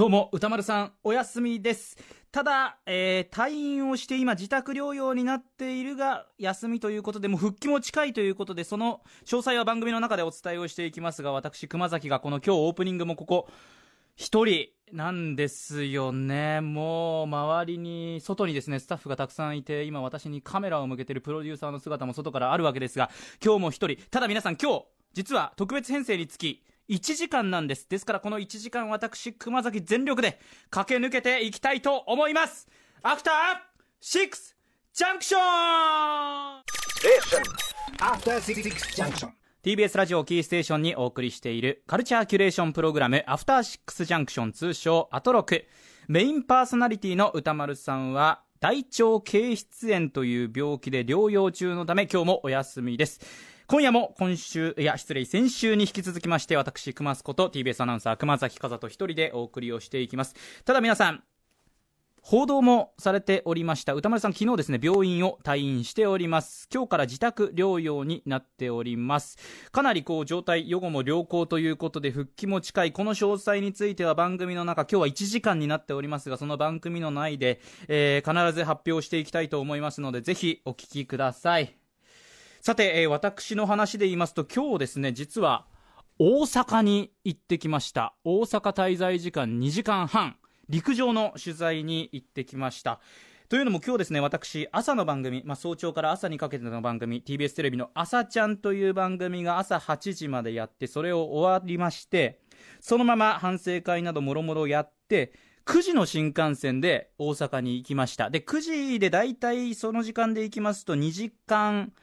どうも、歌丸さん、お休みです。ただ、えー、退院をして今、自宅療養になっているが、休みということで、もう復帰も近いということで、その詳細は番組の中でお伝えをしていきますが、私、熊崎がこの今日オープニングもここ、一人なんですよね。もう、周りに、外にですね、スタッフがたくさんいて、今私にカメラを向けてるプロデューサーの姿も外からあるわけですが、今日も一人、ただ皆さん今日、実は特別編成につき、1時間なんです。ですからこの1時間私、熊崎全力で駆け抜けていきたいと思います。アフターシックスジャンクションアフターシックスジャンクション TBS ラジオキーステーションにお送りしているカルチャーキュレーションプログラムアフターシックスジャンクション通称アトロクメインパーソナリティの歌丸さんは大腸経湿炎という病気で療養中のため今日もお休みです今夜も今週、いや、失礼、先週に引き続きまして、私、熊須こと TBS アナウンサー、熊崎和人一人でお送りをしていきます。ただ皆さん、報道もされておりました歌丸さん、昨日ですね病院を退院しております、今日から自宅療養になっております、かなりこう状態、予後も良好ということで、復帰も近い、この詳細については番組の中、今日は1時間になっておりますが、その番組の内で、えー、必ず発表していきたいと思いますので、ぜひお聞きください。さて、えー、私の話で言いますと、今日ですね、実は、大阪に行ってきました。大阪滞在時間2時間半、陸上の取材に行ってきました。というのも今日ですね、私、朝の番組、まあ、早朝から朝にかけての番組、TBS テレビの朝ちゃんという番組が朝8時までやって、それを終わりまして、そのまま反省会などもろもろやって、9時の新幹線で大阪に行きました。で、9時で大体その時間で行きますと2時間、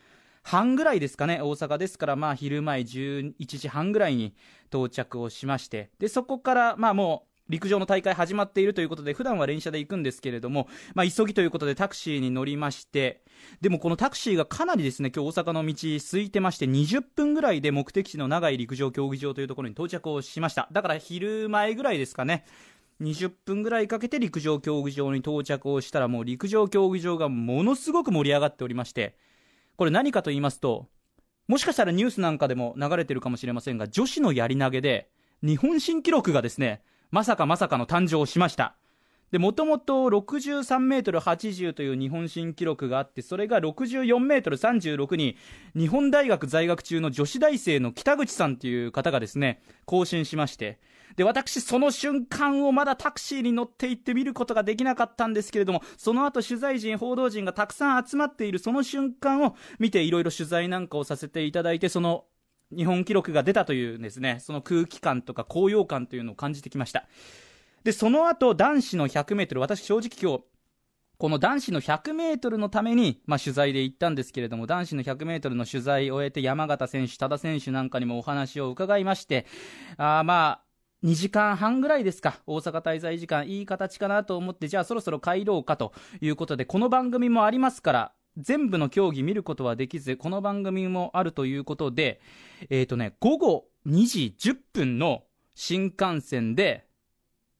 半ぐらいですかね、大阪ですから、まあ昼前11時半ぐらいに到着をしまして、で、そこから、まあもう、陸上の大会始まっているということで、普段は連車で行くんですけれども、まあ、急ぎということでタクシーに乗りまして、でもこのタクシーがかなりですね、今日大阪の道空いてまして、20分ぐらいで目的地の長い陸上競技場というところに到着をしました。だから昼前ぐらいですかね。20分ぐらいかけて陸上競技場に到着をしたらもう陸上競技場がものすごく盛り上がっておりましてこれ何かと言いますと、もしかしたらニュースなんかでも流れてるかもしれませんが、女子のやり投げで、日本新記録がですね、まさかまさかの誕生しました。で、もともと63メートル80という日本新記録があって、それが64メートル36に、日本大学在学中の女子大生の北口さんという方がですね、更新しまして、で、私、その瞬間をまだタクシーに乗って行って見ることができなかったんですけれども、その後取材陣、報道陣がたくさん集まっているその瞬間を見ていろいろ取材なんかをさせていただいて、その日本記録が出たというですね、その空気感とか高揚感というのを感じてきました。で、その後、男子の100メートル、私正直今日、この男子の100メートルのために、まあ、取材で行ったんですけれども、男子の100メートルの取材を終えて、山形選手、多田選手なんかにもお話を伺いまして、あまあ、2時間半ぐらいですか、大阪滞在時間、いい形かなと思って、じゃあそろそろ帰ろうかということで、この番組もありますから、全部の競技見ることはできず、この番組もあるということで、え、ー、とね、午後2時10分の新幹線で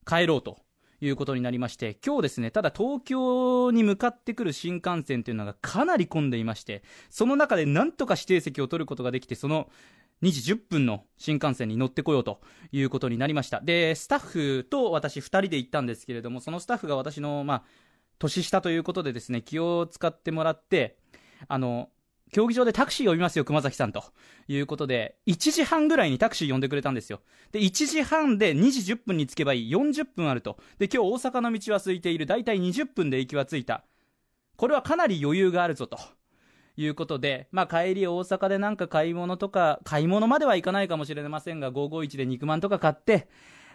帰ろうということになりまして、今日ですね、ただ東京に向かってくる新幹線というのがかなり混んでいまして、その中でなんとか指定席を取ることができて、その2時10分の新幹線に乗ってこようということになりました。で、スタッフと私2人で行ったんですけれども、そのスタッフが私の、まあ、年下ということでですね、気を使ってもらって、あの、競技場でタクシー呼びますよ、熊崎さんということで、1時半ぐらいにタクシー呼んでくれたんですよ。で、1時半で2時10分に着けばいい40分あると。で、今日大阪の道は空いている。だいたい20分で行きは着いた。これはかなり余裕があるぞと。いうことで、まあ、帰り大阪でなんか買い物とか、買い物まではいかないかもしれませんが、551で肉まんとか買って、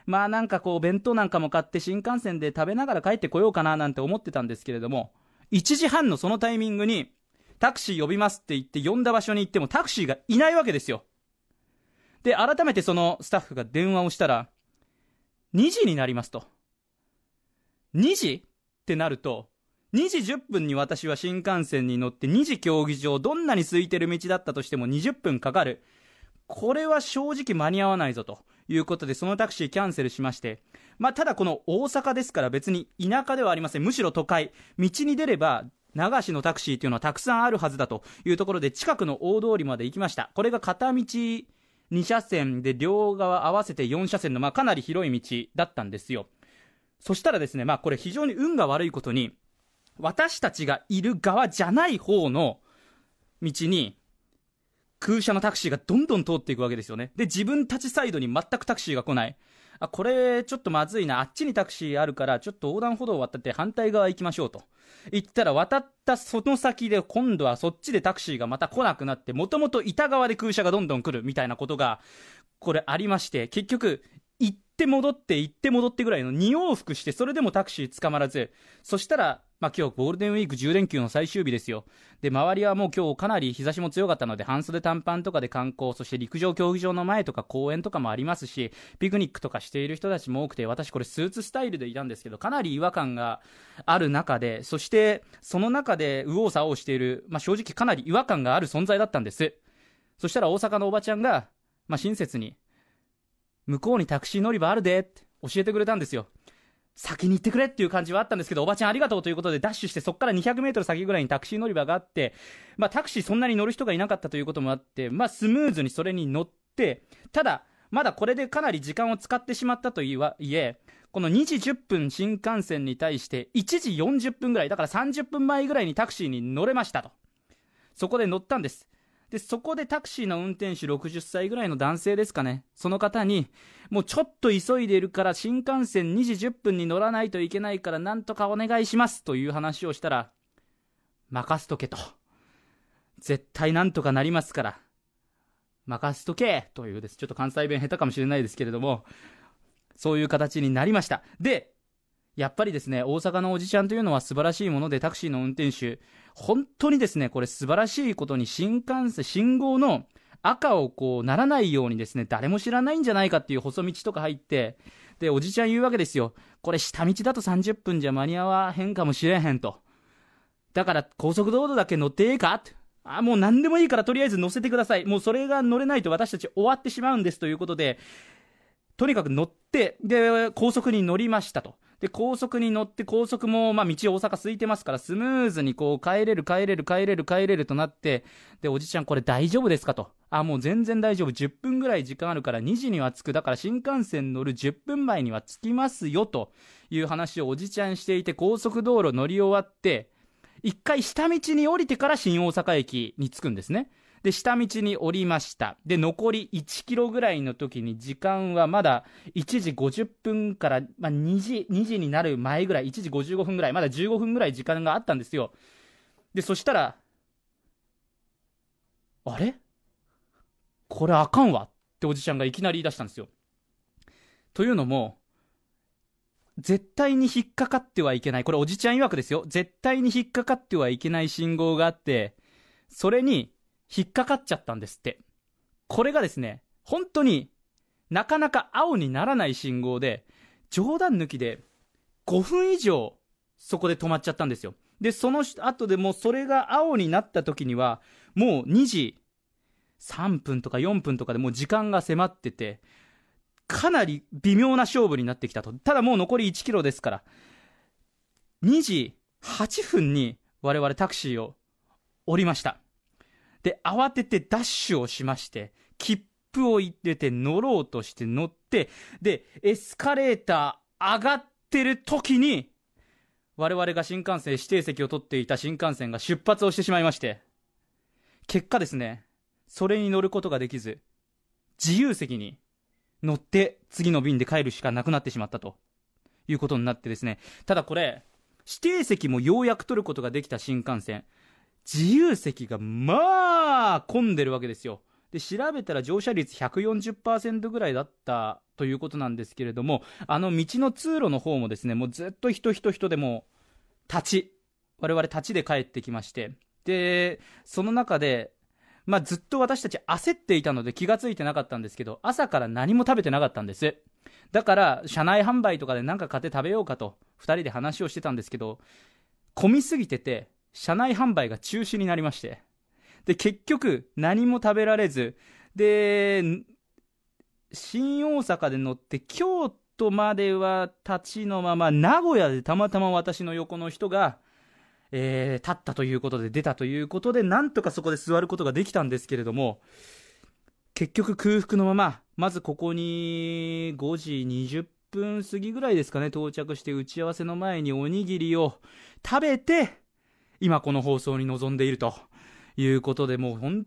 まあなんかこう弁当なんかも買って新幹線で食べながら帰ってこようかななんて思ってたんですけれども、1時半のそのタイミングに、タクシー呼びますって言って呼んだ場所に行ってもタクシーがいないわけですよ。で、改めてそのスタッフが電話をしたら、2時になりますと。2時ってなると、2時10分に私は新幹線に乗って2時競技場、どんなに空いてる道だったとしても20分かかる。これは正直間に合わないぞということで、そのタクシーキャンセルしまして、まあ、ただこの大阪ですから別に田舎ではありません。むしろ都会。道に出れば、流しのタクシーっていうのはたくさんあるはずだというところで、近くの大通りまで行きました。これが片道2車線で両側合わせて4車線の、まあ、かなり広い道だったんですよ。そしたらですね、まあこれ非常に運が悪いことに、私たちがいる側じゃない方の道に、空車のタクシーがどんどん通っていくわけですよね。で、自分たちサイドに全くタクシーが来ない。あ、これちょっとまずいな。あっちにタクシーあるから、ちょっと横断歩道を渡って反対側行きましょうと。言ったら渡ったその先で今度はそっちでタクシーがまた来なくなって、もともと板側で空車がどんどん来るみたいなことが、これありまして、結局、って戻って行って戻ってぐらいの2往復して、それでもタクシー捕まらず、そしたら、まあ今日ゴールデンウィーク10連休の最終日ですよ。で、周りはもう今日かなり日差しも強かったので、半袖短パンとかで観光、そして陸上競技場の前とか公園とかもありますし、ピクニックとかしている人たちも多くて、私これスーツスタイルでいたんですけど、かなり違和感がある中で、そしてその中で右往左往している、まあ正直かなり違和感がある存在だったんです。そしたら大阪のおばちゃんが、まあ親切に、向こうにタクシー乗り場あるでって教えてくれたんですよ。先に行ってくれっていう感じはあったんですけど、おばちゃんありがとうということでダッシュして、そこから200メートル先ぐらいにタクシー乗り場があって、まあタクシーそんなに乗る人がいなかったということもあって、まあスムーズにそれに乗って、ただ、まだこれでかなり時間を使ってしまったといえ、この2時10分新幹線に対して1時40分ぐらい、だから30分前ぐらいにタクシーに乗れましたと。そこで乗ったんです。で、そこでタクシーの運転手60歳ぐらいの男性ですかね。その方に、もうちょっと急いでいるから新幹線2時10分に乗らないといけないからなんとかお願いしますという話をしたら、任せとけと。絶対なんとかなりますから。任せとけというです。ちょっと関西弁下手かもしれないですけれども、そういう形になりました。で、やっぱりですね、大阪のおじちゃんというのは素晴らしいもので、タクシーの運転手、本当にですね、これ素晴らしいことに新幹線、信号の赤をこうならないようにですね、誰も知らないんじゃないかっていう細道とか入って、で、おじちゃん言うわけですよ。これ下道だと30分じゃ間に合わへんかもしれへんと。だから高速道路だけ乗ってええかって。あ、もう何でもいいからとりあえず乗せてください。もうそれが乗れないと私たち終わってしまうんですということで、とにかく乗って、で、高速に乗りましたと。で、高速に乗って、高速も、まあ、道大阪空いてますから、スムーズにこう、帰れる、帰れる、帰れる、帰れるとなって、で、おじちゃんこれ大丈夫ですか？と。あ、もう全然大丈夫。10分ぐらい時間あるから2時には着く。だから新幹線乗る10分前には着きますよ、という話をおじちゃんしていて、高速道路乗り終わって、一回下道に降りてから新大阪駅に着くんですね。で、下道に降りました。で、残り1キロぐらいの時に時間はまだ1時50分から、まあ、2時、2時になる前ぐらい、1時55分ぐらい、まだ15分ぐらい時間があったんですよ。で、そしたら、あれ？これあかんわ？っておじちゃんがいきなり言い出したんですよ。というのも、絶対に引っかかってはいけない。これおじちゃん曰くですよ。絶対に引っかかってはいけない信号があって、それに引っかかっちゃったんですって。これがですね、本当になかなか青にならない信号で、冗談抜きで5分以上そこで止まっちゃったんですよ。で、その後でもうそれが青になった時には、もう2時3分とか4分とかでもう時間が迫ってて、かなり微妙な勝負になってきたと。ただもう残り1キロですから、2時8分に我々タクシーを降りました。で、慌ててダッシュをしまして、切符を入れて乗ろうとして乗って、で、エスカレーター上がってる時に、我々が新幹線指定席を取っていた新幹線が出発をしてしまいまして、結果ですね、それに乗ることができず、自由席に乗って次の便で帰るしかなくなってしまったと。いうことになってですね、ただこれ、指定席もようやく取ることができた新幹線、自由席がまあ混んでるわけですよ。で、調べたら乗車率140%ぐらいだったということなんですけれども、あの道の通路の方もですね、もうずっと人人人でも立ち、我々立ちで帰ってきまして、で、その中で、まあ、ずっと私たち焦っていたので気がついてなかったんですけど、朝から何も食べてなかったんです。だから、車内販売とかで何か買って食べようかと、二人で話をしてたんですけど、混みすぎてて、車内販売が中止になりまして、で、結局、何も食べられず、で、新大阪で乗って、京都までは立ちのまま、名古屋でたまたま私の横の人が、えー、立ったということで、出たということで、なんとかそこで座ることができたんですけれども、結局空腹のまま、まずここに5時20分過ぎぐらいですかね、到着して打ち合わせの前におにぎりを食べて、今この放送に臨んでいるということで、もう本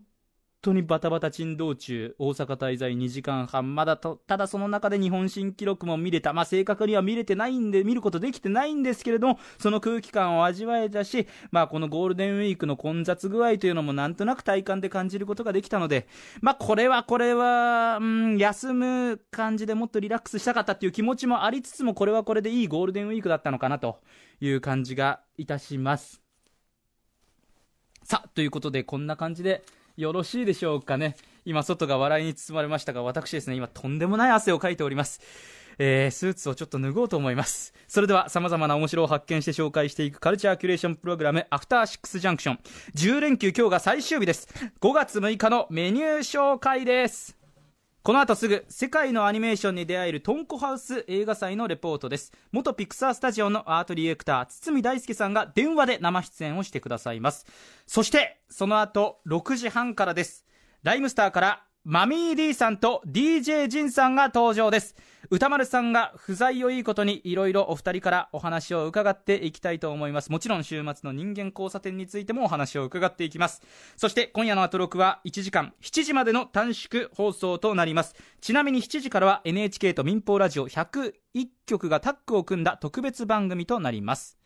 当にバタバタ珍道中、大阪滞在2時間半、まだと、ただその中で日本新記録も見れた。まあ、正確には見れてないんで、見ることできてないんですけれども、その空気感を味わえたし、まあ、このゴールデンウィークの混雑具合というのもなんとなく体感で感じることができたので、まあ、これはこれは、うん、休む感じでもっとリラックスしたかったっていう気持ちもありつつも、これはこれでいいゴールデンウィークだったのかなという感じがいたします。さあ、ということで、こんな感じで、よろしいでしょうかね。今、外が笑いに包まれましたが、私ですね、今、とんでもない汗をかいております。えー、スーツをちょっと脱ごうと思います。それでは、様々な面白を発見して紹介していくカルチャーキュレーションプログラム、アフターシックスジャンクション。10連休今日が最終日です。5月6日のメニュー紹介です。この後すぐ世界のアニメーションに出会えるトンコハウス映画祭のレポートです。元ピクサースタジオのアートディレクター堤大輔さんが電話で生出演をしてくださいます。そしてその後6時半からです。ライムスターからマミー D さんと DJ ジンさんが登場です。歌丸さんが不在をいいことにいろいろお二人からお話を伺っていきたいと思います。もちろん週末の人間交差点についてもお話を伺っていきます。そして今夜のアトロクは1時間7時までの短縮放送となります。ちなみに7時からは NHK と民放ラジオ101局がタッグを組んだ特別番組となります。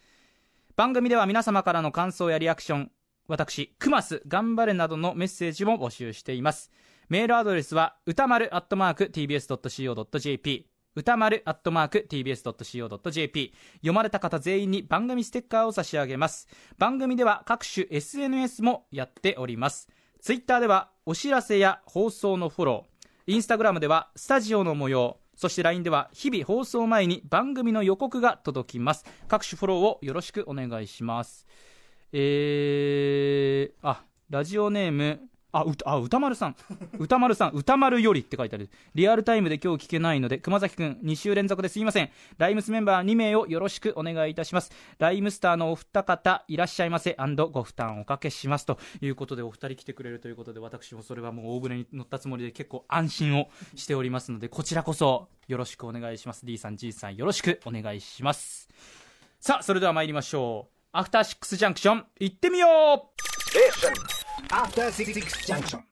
番組では皆様からの感想やリアクション私、クマス頑張れなどのメッセージも募集しています。メールアドレスは、歌丸アットマーク tbs.co.jp 歌丸アットマーク tbs.co.jp 読まれた方全員に番組ステッカーを差し上げます。番組では各種 SNS もやっております。ツイッターではお知らせや放送のフォロー。インスタグラムではスタジオの模様。そして LINE では日々放送前に番組の予告が届きます。各種フォローをよろしくお願いします。えー、あラジオネームあ、うあ歌丸さん。歌丸さん、歌丸よりって書いてある。リアルタイムで今日聞けないので、熊崎くん、2週連続ですいません。ライムスメンバー2名をよろしくお願いいたします。ライムスターのお二方、いらっしゃいませ、ご負担おかけします。ということで、お二人来てくれるということで、私もそれはもう大船に乗ったつもりで結構安心をしておりますので、こちらこそよろしくお願いします。D さん、G さん、よろしくお願いします。さあ、それでは参りましょう。アフターシックスジャンクション、行ってみよう After Six Junction.